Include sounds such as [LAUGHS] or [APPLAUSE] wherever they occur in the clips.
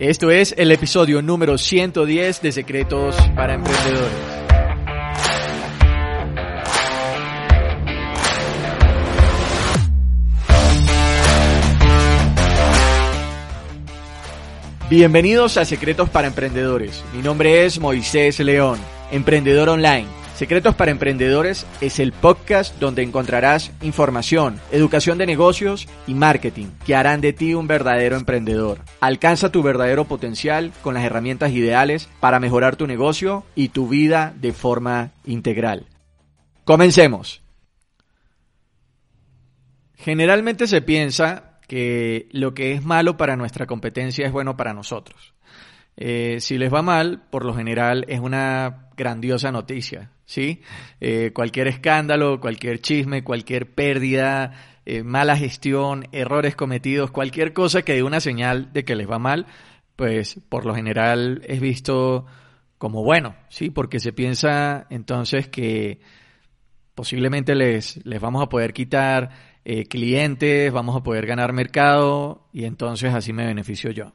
Esto es el episodio número 110 de Secretos para Emprendedores. Bienvenidos a Secretos para Emprendedores. Mi nombre es Moisés León, emprendedor online. Secretos para Emprendedores es el podcast donde encontrarás información, educación de negocios y marketing que harán de ti un verdadero emprendedor. Alcanza tu verdadero potencial con las herramientas ideales para mejorar tu negocio y tu vida de forma integral. Comencemos. Generalmente se piensa que lo que es malo para nuestra competencia es bueno para nosotros. Eh, si les va mal, por lo general es una grandiosa noticia, ¿sí? Eh, cualquier escándalo, cualquier chisme, cualquier pérdida, eh, mala gestión, errores cometidos, cualquier cosa que dé una señal de que les va mal, pues por lo general es visto como bueno, ¿sí? Porque se piensa entonces que posiblemente les, les vamos a poder quitar eh, clientes, vamos a poder ganar mercado y entonces así me beneficio yo.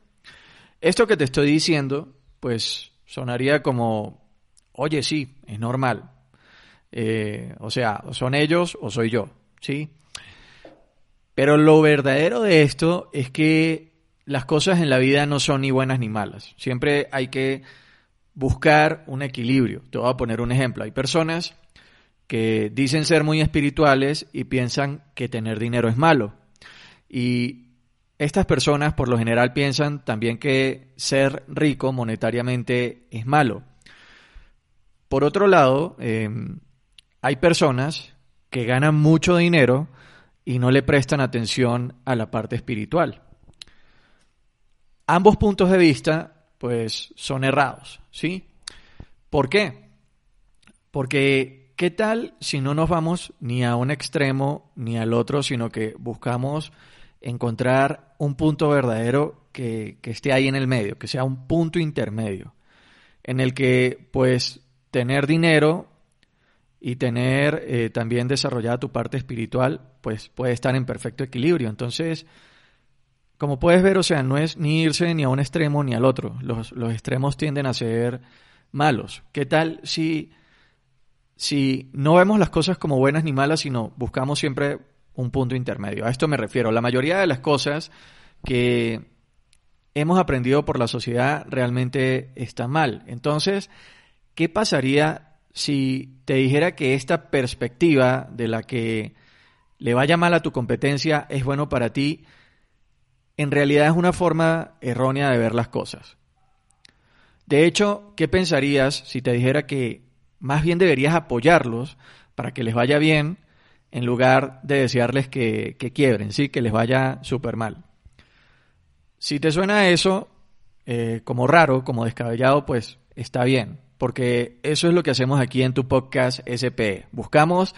Esto que te estoy diciendo, pues sonaría como, oye, sí, es normal. Eh, o sea, o son ellos o soy yo, ¿sí? Pero lo verdadero de esto es que las cosas en la vida no son ni buenas ni malas. Siempre hay que buscar un equilibrio. Te voy a poner un ejemplo. Hay personas que dicen ser muy espirituales y piensan que tener dinero es malo. Y estas personas por lo general piensan también que ser rico monetariamente es malo. Por otro lado, em, hay personas que ganan mucho dinero y no le prestan atención a la parte espiritual. Ambos puntos de vista, pues, son errados, ¿sí? ¿Por qué? Porque ¿Qué tal si no nos vamos ni a un extremo ni al otro, sino que buscamos encontrar un punto verdadero que, esté ahí en el medio, que sea un punto intermedio, en el que pues tener dinero y tener eh, también desarrollada tu parte espiritual, pues puede estar en perfecto equilibrio. Entonces, como puedes ver, o sea, no es ni irse ni a un extremo ni al otro. Los, los extremos tienden a ser malos. ¿Qué tal si si no vemos las cosas como buenas ni malas, sino buscamos siempre un punto intermedio. A esto me refiero. La mayoría de las cosas que hemos aprendido por la sociedad realmente están mal. Entonces, ¿qué pasaría si te dijera que esta perspectiva de la que le vaya mal a tu competencia es bueno para ti, en realidad es una forma errónea de ver las cosas? De hecho, ¿qué pensarías si te dijera que más bien deberías apoyarlos para que les vaya bien en lugar de desearles que, quiebren, ¿sí? que les vaya súper mal. Si te suena eso eh, como raro, como descabellado, pues está bien, porque eso es lo que hacemos aquí en tu podcast SPE. Buscamos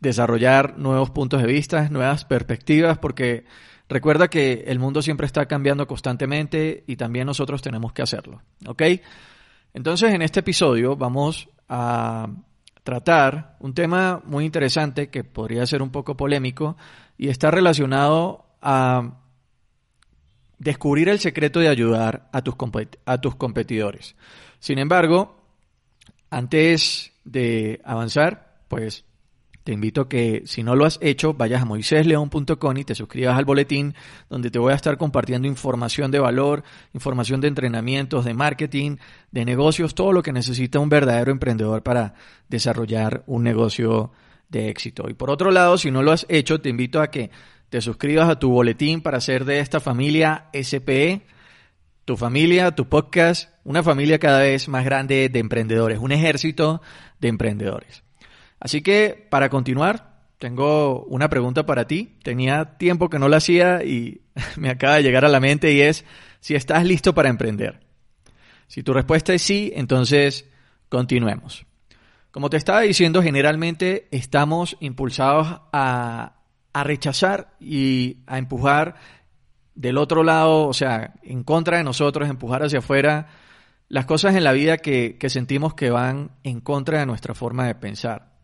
desarrollar nuevos puntos de vista, nuevas perspectivas, porque recuerda que el mundo siempre está cambiando constantemente y también nosotros tenemos que hacerlo. ¿Ok? Entonces, en este episodio vamos a tratar un tema muy interesante que podría ser un poco polémico y está relacionado a descubrir el secreto de ayudar a tus, a tus competidores. Sin embargo, antes de avanzar, pues te invito a que si no lo has hecho, vayas a moisésleón.com y te suscribas al boletín donde te voy a estar compartiendo información de valor, información de entrenamientos, de marketing, de negocios, todo lo que necesita un verdadero emprendedor para desarrollar un negocio de éxito. Y por otro lado, si no lo has hecho, te invito a que te suscribas a tu boletín para ser de esta familia SPE, tu familia, tu podcast, una familia cada vez más grande de emprendedores, un ejército de emprendedores. Así que para continuar, tengo una pregunta para ti. Tenía tiempo que no la hacía y [LAUGHS] me acaba de llegar a la mente y es si estás listo para emprender. Si tu respuesta es sí, entonces continuemos. Como te estaba diciendo, generalmente estamos impulsados a, a rechazar y a empujar del otro lado, o sea, en contra de nosotros, empujar hacia afuera las cosas en la vida que, que sentimos que van en contra de nuestra forma de pensar.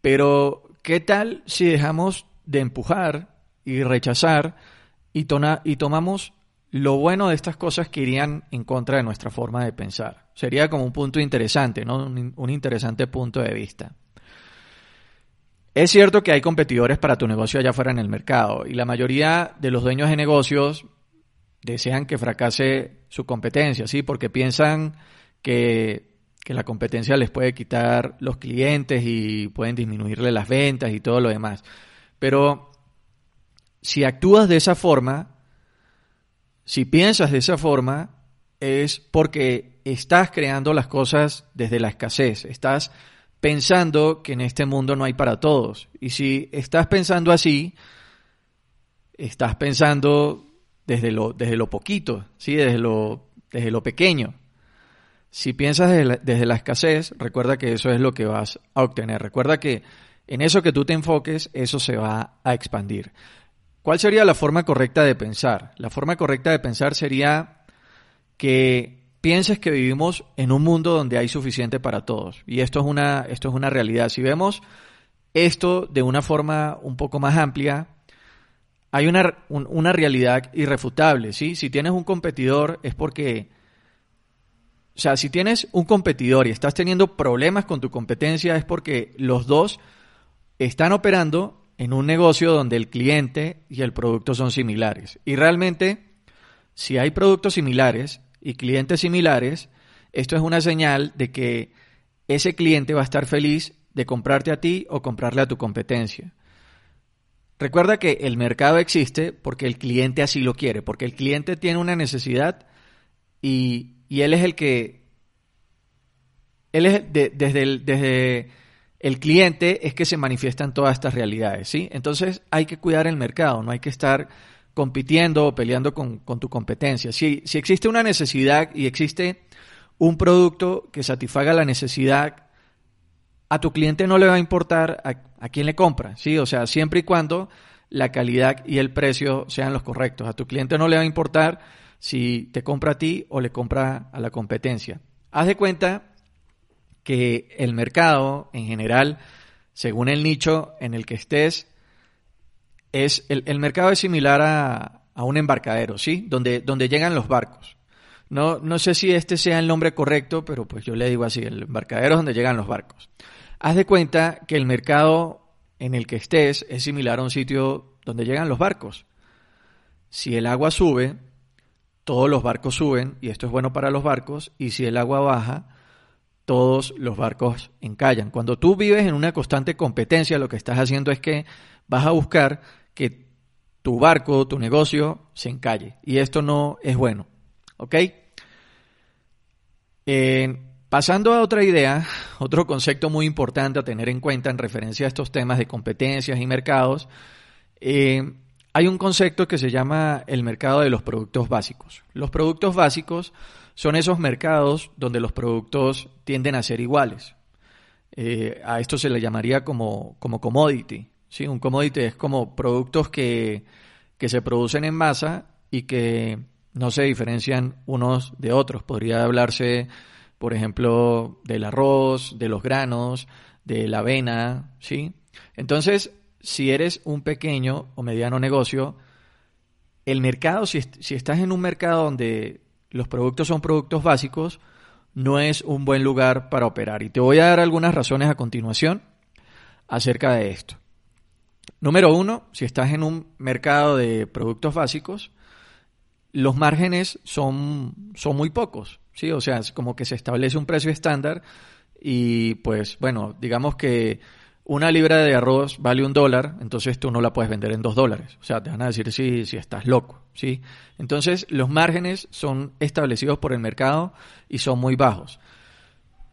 Pero, ¿qué tal si dejamos de empujar y rechazar y, y tomamos lo bueno de estas cosas que irían en contra de nuestra forma de pensar. Sería como un punto interesante, ¿no? Un, un interesante punto de vista. Es cierto que hay competidores para tu negocio allá afuera en el mercado y la mayoría de los dueños de negocios desean que fracase su competencia, ¿sí? Porque piensan que, que la competencia les puede quitar los clientes y pueden disminuirle las ventas y todo lo demás. Pero si actúas de esa forma, si piensas de esa forma, es porque estás creando las cosas desde la escasez, estás pensando que en este mundo no hay para todos. Y si estás pensando así, estás pensando desde lo, desde lo poquito, ¿sí? desde, lo, desde lo pequeño. Si piensas desde la, desde la escasez, recuerda que eso es lo que vas a obtener. Recuerda que en eso que tú te enfoques, eso se va a expandir. ¿Cuál sería la forma correcta de pensar? La forma correcta de pensar sería que pienses que vivimos en un mundo donde hay suficiente para todos. Y esto es una, esto es una realidad. Si vemos esto de una forma un poco más amplia, hay una, una realidad irrefutable. ¿sí? Si tienes un competidor es porque... O sea, si tienes un competidor y estás teniendo problemas con tu competencia es porque los dos están operando en un negocio donde el cliente y el producto son similares. Y realmente, si hay productos similares, y clientes similares, esto es una señal de que ese cliente va a estar feliz de comprarte a ti o comprarle a tu competencia. Recuerda que el mercado existe porque el cliente así lo quiere, porque el cliente tiene una necesidad y, él es el que, él es desde, el, desde el cliente es que se manifiestan todas estas realidades, ¿sí? Entonces hay que cuidar el mercado, no hay que estar compitiendo o peleando con, tu competencia. Si, si existe una necesidad y existe un producto que satisfaga la necesidad, a tu cliente no le va a importar a, quién le compra, ¿sí? O sea, siempre y cuando la calidad y el precio sean los correctos. A tu cliente no le va a importar si te compra a ti o le compra a la competencia. Haz de cuenta que el mercado en general, según el nicho en el que estés, es el, mercado es similar a, un embarcadero, ¿sí? Donde, donde llegan los barcos. No, no sé si este sea el nombre correcto, pero pues yo le digo así, el embarcadero es donde llegan los barcos. Haz de cuenta que el mercado en el que estés es similar a un sitio donde llegan los barcos. Si el agua sube, todos los barcos suben, y esto es bueno para los barcos, y si el agua baja, todos los barcos encallan. Cuando tú vives en una constante competencia, lo que estás haciendo es que vas a buscar que tu barco, tu negocio, se encalle. Y esto no es bueno. ¿Ok? pasando a otra idea, otro concepto muy importante a tener en cuenta en referencia a estos temas de competencias y mercados, eh, hay un concepto que se llama el mercado de los productos básicos. Los productos básicos son esos mercados donde los productos tienden a ser iguales. Eh, a esto se le llamaría como, como commodity. ¿sí? Un commodity es como productos que, que se producen en masa y que no se diferencian unos de otros. Podría hablarse, por ejemplo, del arroz, de los granos, de la avena, ¿sí? Entonces, si eres un pequeño o mediano negocio, el mercado, si, si estás en un mercado donde los productos son productos básicos, no es un buen lugar para operar. Y te voy a dar algunas razones a continuación acerca de esto. Número uno, si estás en un mercado de productos básicos, los márgenes son, son muy pocos, ¿sí? O sea, es como que se establece un precio estándar y pues bueno, digamos que una libra de arroz vale un dólar, entonces tú no la puedes vender en dos dólares. O sea, te van a decir si, si estás loco, ¿sí? Entonces, los márgenes son establecidos por el mercado y son muy bajos.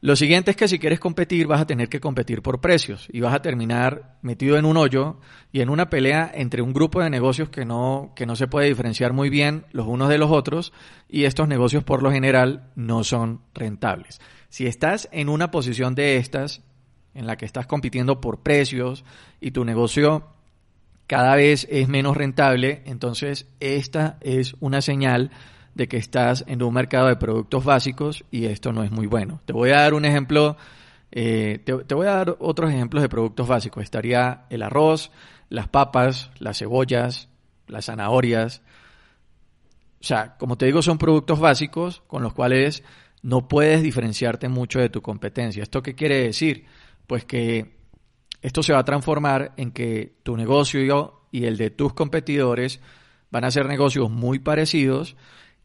Lo siguiente es que si quieres competir vas a tener que competir por precios y vas a terminar metido en un hoyo y en una pelea entre un grupo de negocios que no, que no se puede diferenciar muy bien los unos de los otros y estos negocios por lo general no son rentables. Si estás en una posición de estas, en la que estás compitiendo por precios y tu negocio cada vez es menos rentable, entonces esta es una señal de que estás en un mercado de productos básicos y esto no es muy bueno. Te voy a dar un ejemplo, eh, te, voy a dar otros ejemplos de productos básicos. Estaría el arroz, las papas, las cebollas, las zanahorias. o sea, como te digo, son productos básicos con los cuales no puedes diferenciarte mucho de tu competencia. ¿Esto qué quiere decir? Pues que esto se va a transformar en que tu negocio y el de tus competidores van a ser negocios muy parecidos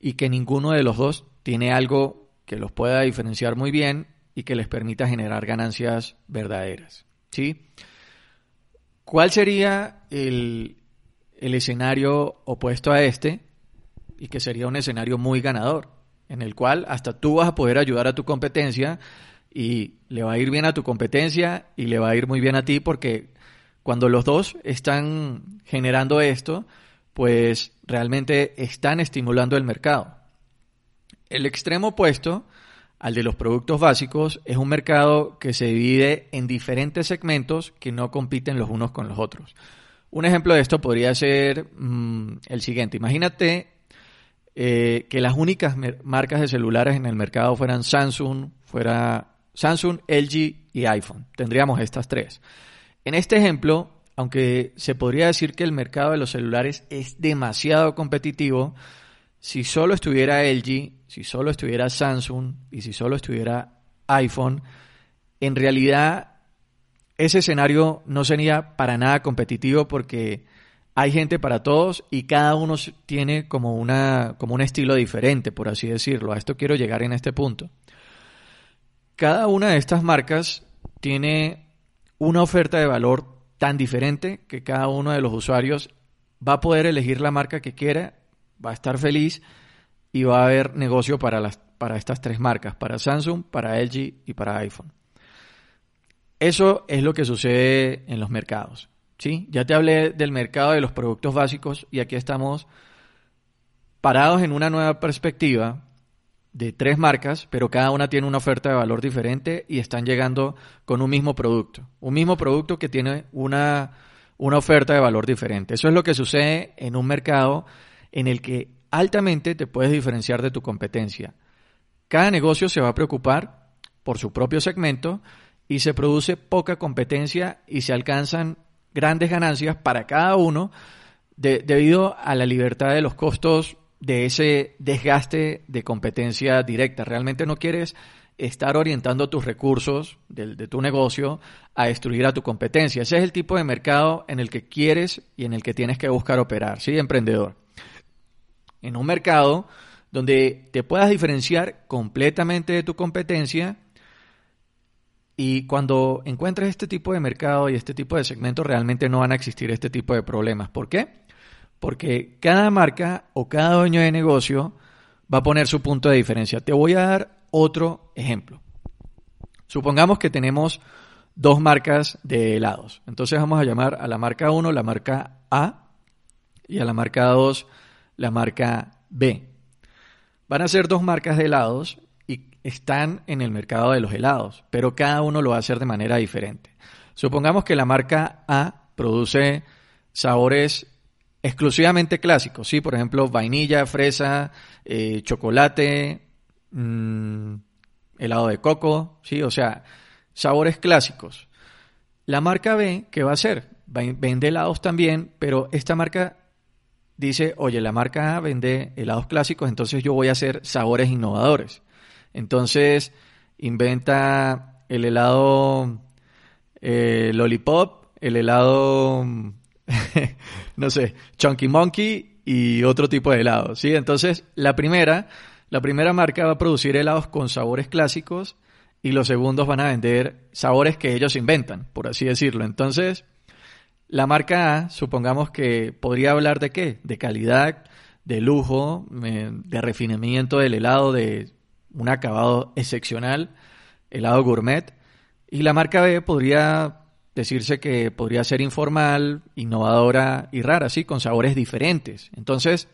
y que ninguno de los dos tiene algo que los pueda diferenciar muy bien y que les permita generar ganancias verdaderas. ¿sí? ¿Cuál sería el, el escenario opuesto a este? Y que sería un escenario muy ganador, en el cual hasta tú vas a poder ayudar a tu competencia y le va a ir bien a tu competencia y le va a ir muy bien a ti porque cuando los dos están generando esto, pues realmente están estimulando el mercado. El extremo opuesto al de los productos básicos es un mercado que se divide en diferentes segmentos que no compiten los unos con los otros. Un ejemplo de esto podría ser mm, el siguiente. Imagínate eh, que las únicas marcas de celulares en el mercado fueran Samsung, fuera Samsung, LG y iPhone. Tendríamos estas tres. En este ejemplo, aunque se podría decir que el mercado de los celulares es demasiado competitivo, si solo estuviera LG, si solo estuviera Samsung y si solo estuviera iPhone, en realidad ese escenario no sería para nada competitivo porque hay gente para todos y cada uno tiene como, una, como un estilo diferente, por así decirlo. A esto quiero llegar en este punto. Cada una de estas marcas tiene una oferta de valor tan diferente que cada uno de los usuarios va a poder elegir la marca que quiera, va a estar feliz y va a haber negocio para, las, para estas tres marcas, para Samsung, para LG y para iPhone. Eso es lo que sucede en los mercados. ¿sí? Ya te hablé del mercado de los productos básicos y aquí estamos parados en una nueva perspectiva de tres marcas, pero cada una tiene una oferta de valor diferente y están llegando con un mismo producto. Un mismo producto que tiene una, una oferta de valor diferente. Eso es lo que sucede en un mercado en el que altamente te puedes diferenciar de tu competencia. Cada negocio se va a preocupar por su propio segmento y se produce poca competencia y se alcanzan grandes ganancias para cada uno debido a la libertad de los costos de ese desgaste de competencia directa. Realmente no quieres estar orientando tus recursos de, de, tu negocio a destruir a tu competencia. Ese es el tipo de mercado en el que quieres y en el que tienes que buscar operar, ¿sí, emprendedor? En un mercado donde te puedas diferenciar completamente de tu competencia y cuando encuentres este tipo de mercado y este tipo de segmentos realmente no van a existir este tipo de problemas. ¿Por qué? Porque cada marca o cada dueño de negocio va a poner su punto de diferencia. Te voy a dar otro ejemplo. Supongamos que tenemos dos marcas de helados. Entonces vamos a llamar a la marca 1 la marca A y a la marca 2 la marca B. Van a ser dos marcas de helados y están en el mercado de los helados, pero cada uno lo va a hacer de manera diferente. Supongamos que la marca A produce sabores exclusivamente clásicos, ¿sí? Por ejemplo, vainilla, fresa, eh, chocolate, mm, helado de coco, ¿sí? O sea, sabores clásicos. La marca B, ¿qué va a hacer? Vende helados también, pero esta marca dice, oye, la marca A vende helados clásicos, entonces yo voy a hacer sabores innovadores. Entonces, inventa el helado eh, lollipop, el helado [LAUGHS] no sé, Chunky Monkey y otro tipo de helados, ¿sí? Entonces, la primera, la primera marca va a producir helados con sabores clásicos y los segundos van a vender sabores que ellos inventan, por así decirlo. Entonces, la marca A, supongamos que podría hablar de qué? De calidad, de lujo, de refinamiento del helado, de un acabado excepcional, helado gourmet. Y la marca B podría decirse que podría ser informal, innovadora y rara, sí, con sabores diferentes. Entonces,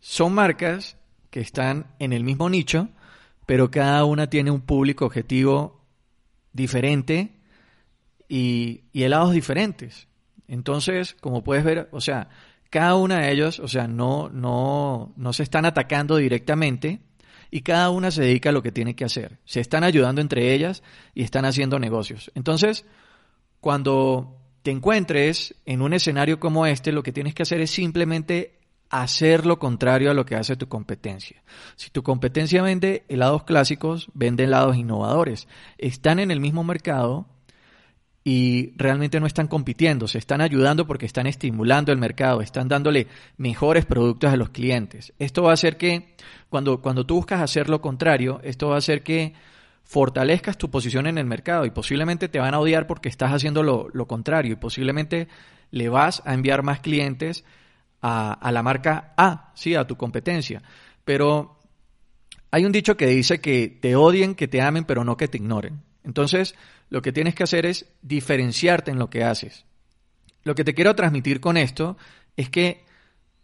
son marcas que están en el mismo nicho, pero cada una tiene un público objetivo diferente y, helados diferentes. Entonces, como puedes ver, o sea, cada una de ellos, o sea, no, no, no se están atacando directamente y cada una se dedica a lo que tiene que hacer. Se están ayudando entre ellas y están haciendo negocios. Entonces, cuando te encuentres en un escenario como este, lo que tienes que hacer es simplemente hacer lo contrario a lo que hace tu competencia. Si tu competencia vende helados clásicos, vende helados innovadores. Están en el mismo mercado y realmente no están compitiendo, se están ayudando porque están estimulando el mercado, están dándole mejores productos a los clientes. Esto va a hacer que cuando, cuando tú buscas hacer lo contrario, esto va a hacer que fortalezcas tu posición en el mercado y posiblemente te van a odiar porque estás haciendo lo, contrario y posiblemente le vas a enviar más clientes a, a, la marca A, sí, a tu competencia. Pero hay un dicho que dice que te odien, que te amen, pero no que te ignoren. Entonces, lo que tienes que hacer es diferenciarte en lo que haces. Lo que te quiero transmitir con esto es que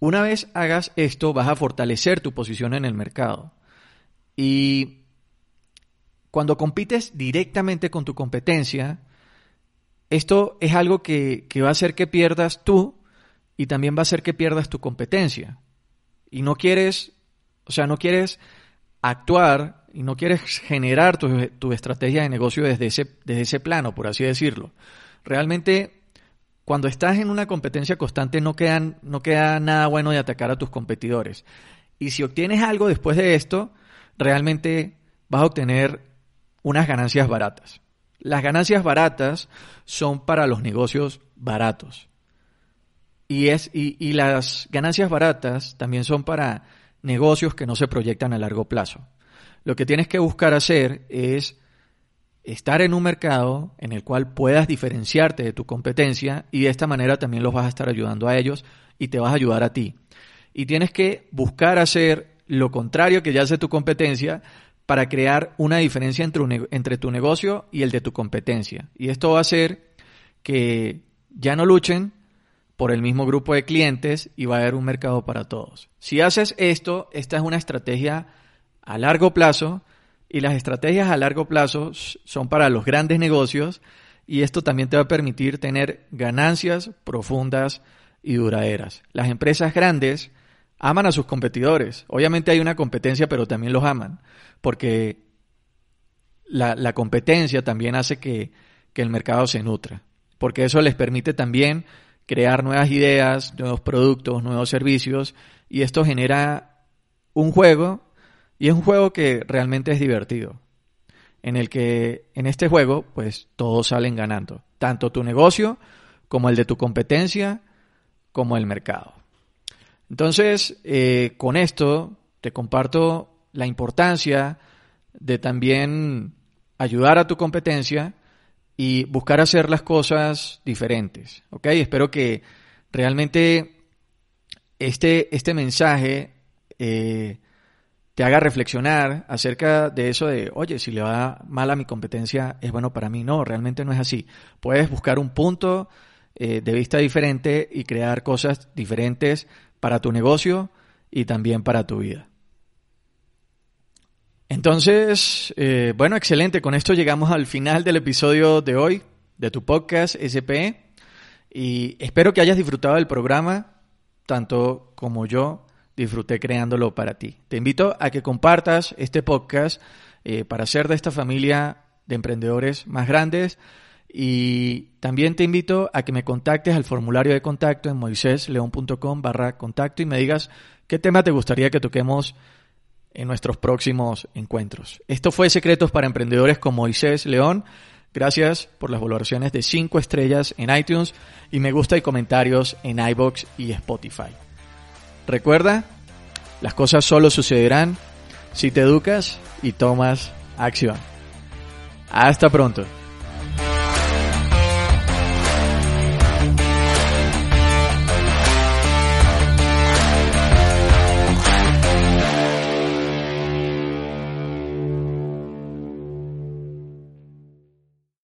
una vez hagas esto, vas a fortalecer tu posición en el mercado. Y cuando compites directamente con tu competencia, esto es algo que, va a hacer que pierdas tú y también va a hacer que pierdas tu competencia. Y no quieres, o sea, no quieres actuar y no quieres generar tu, estrategia de negocio desde ese, desde ese plano, por así decirlo. Realmente, cuando estás en una competencia constante, no, quedan, no queda nada bueno de atacar a tus competidores. Y si obtienes algo después de esto, realmente vas a obtener unas ganancias baratas. Las ganancias baratas son para los negocios baratos. Y, es, y, las ganancias baratas también son para negocios que no se proyectan a largo plazo. Lo que tienes que buscar hacer es estar en un mercado en el cual puedas diferenciarte de tu competencia y de esta manera también los vas a estar ayudando a ellos y te vas a ayudar a ti. Y tienes que buscar hacer lo contrario que ya hace tu competencia para crear una diferencia entre, tu negocio y el de tu competencia. Y esto va a hacer que ya no luchen por el mismo grupo de clientes y va a haber un mercado para todos. Si haces esto, esta es una estrategia a largo plazo y las estrategias a largo plazo son para los grandes negocios y esto también te va a permitir tener ganancias profundas y duraderas. Las empresas grandes aman a sus competidores. Obviamente hay una competencia, pero también los aman, porque la, competencia también hace que, el mercado se nutra, porque eso les permite también crear nuevas ideas, nuevos productos, nuevos servicios, y esto genera un juego, y es un juego que realmente es divertido, en el que en este juego pues todos salen ganando, tanto tu negocio como el de tu competencia, como el mercado. Entonces, eh, con esto te comparto la importancia de también ayudar a tu competencia y buscar hacer las cosas diferentes. ¿Ok? Espero que realmente este, este mensaje eh, te haga reflexionar acerca de eso de, oye, si le va mal a mi competencia, es bueno para mí. No, realmente no es así. Puedes buscar un punto eh, de vista diferente y crear cosas diferentes para tu negocio y también para tu vida. Entonces, eh, bueno, excelente. Con esto llegamos al final del episodio de hoy de tu podcast SPE y espero que hayas disfrutado del programa tanto como yo disfruté creándolo para ti. Te invito a que compartas este podcast eh, para ser de esta familia de emprendedores más grandes y también te invito a que me contactes al formulario de contacto en moisésleón.com barra contacto y me digas qué tema te gustaría que toquemos en nuestros próximos encuentros. Esto fue Secretos para Emprendedores con Moisés León. Gracias por las valoraciones de 5 estrellas en iTunes y me gusta y comentarios en iBox y Spotify. Recuerda, las cosas solo sucederán si te educas y tomas acción. Hasta pronto.